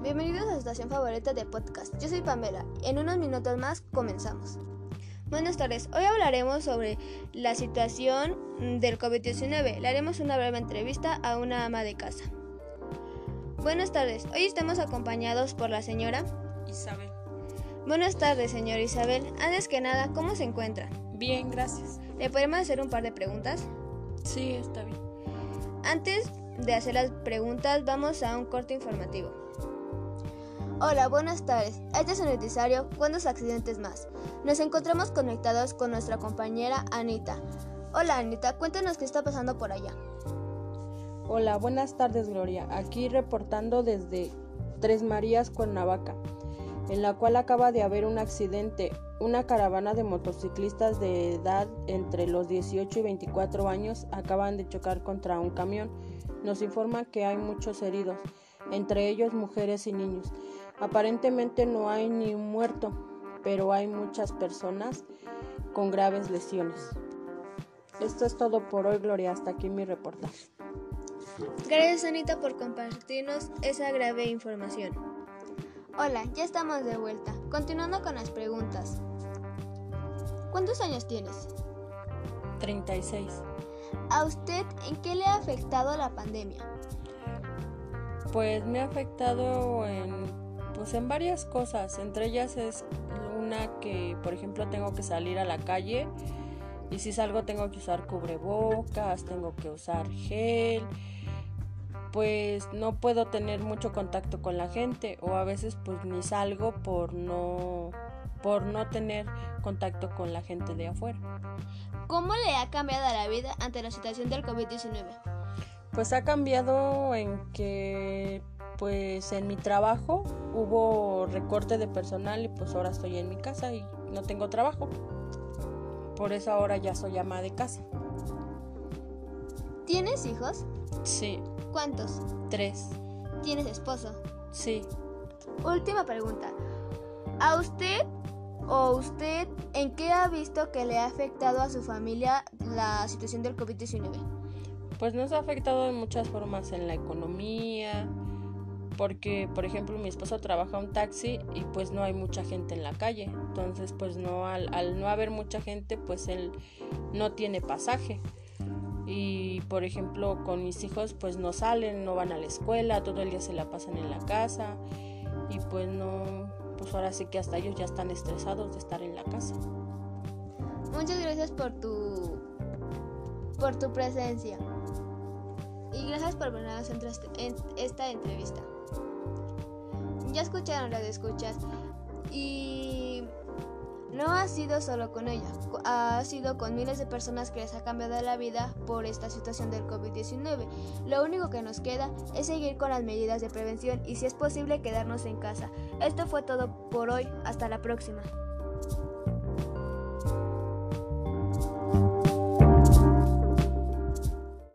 Bienvenidos a su estación favorita de podcast. Yo soy Pamela. En unos minutos más comenzamos. Buenas tardes. Hoy hablaremos sobre la situación del COVID-19. Le haremos una breve entrevista a una ama de casa. Buenas tardes. Hoy estamos acompañados por la señora Isabel. Buenas tardes, señora Isabel. Antes que nada, ¿cómo se encuentra? Bien, gracias. ¿Le podemos hacer un par de preguntas? Sí, está bien. Antes de hacer las preguntas, vamos a un corte informativo. Hola, buenas tardes. Este es un noticiario ¿Cuántos accidentes más? Nos encontramos conectados con nuestra compañera Anita. Hola Anita, cuéntanos qué está pasando por allá. Hola, buenas tardes Gloria. Aquí reportando desde Tres Marías, Cuernavaca, en la cual acaba de haber un accidente. Una caravana de motociclistas de edad entre los 18 y 24 años acaban de chocar contra un camión nos informa que hay muchos heridos, entre ellos mujeres y niños. Aparentemente no hay ni un muerto, pero hay muchas personas con graves lesiones. Esto es todo por hoy, Gloria. Hasta aquí mi reportaje. Gracias, Anita, por compartirnos esa grave información. Hola, ya estamos de vuelta. Continuando con las preguntas. ¿Cuántos años tienes? 36. ¿A usted en qué le ha afectado la pandemia? Pues me ha afectado en, pues en varias cosas. Entre ellas es una que, por ejemplo, tengo que salir a la calle y si salgo tengo que usar cubrebocas, tengo que usar gel. Pues no puedo tener mucho contacto con la gente o a veces pues ni salgo por no por no tener contacto con la gente de afuera. ¿Cómo le ha cambiado la vida ante la situación del COVID-19? Pues ha cambiado en que pues en mi trabajo hubo recorte de personal y pues ahora estoy en mi casa y no tengo trabajo. Por eso ahora ya soy ama de casa. ¿Tienes hijos? Sí. ¿Cuántos? Tres. ¿Tienes esposo? Sí. Última pregunta. ¿A usted ¿O usted en qué ha visto que le ha afectado a su familia la situación del COVID-19? Pues nos ha afectado de muchas formas en la economía, porque por ejemplo mi esposo trabaja un taxi y pues no hay mucha gente en la calle, entonces pues no al, al no haber mucha gente pues él no tiene pasaje y por ejemplo con mis hijos pues no salen, no van a la escuela, todo el día se la pasan en la casa y pues no pues ahora sí que hasta ellos ya están estresados de estar en la casa. Muchas gracias por tu por tu presencia. Y gracias por venirnos en esta entrevista. Ya escucharon las escuchas y no ha sido solo con ella, ha sido con miles de personas que les ha cambiado la vida por esta situación del COVID-19. Lo único que nos queda es seguir con las medidas de prevención y si es posible quedarnos en casa. Esto fue todo por hoy, hasta la próxima.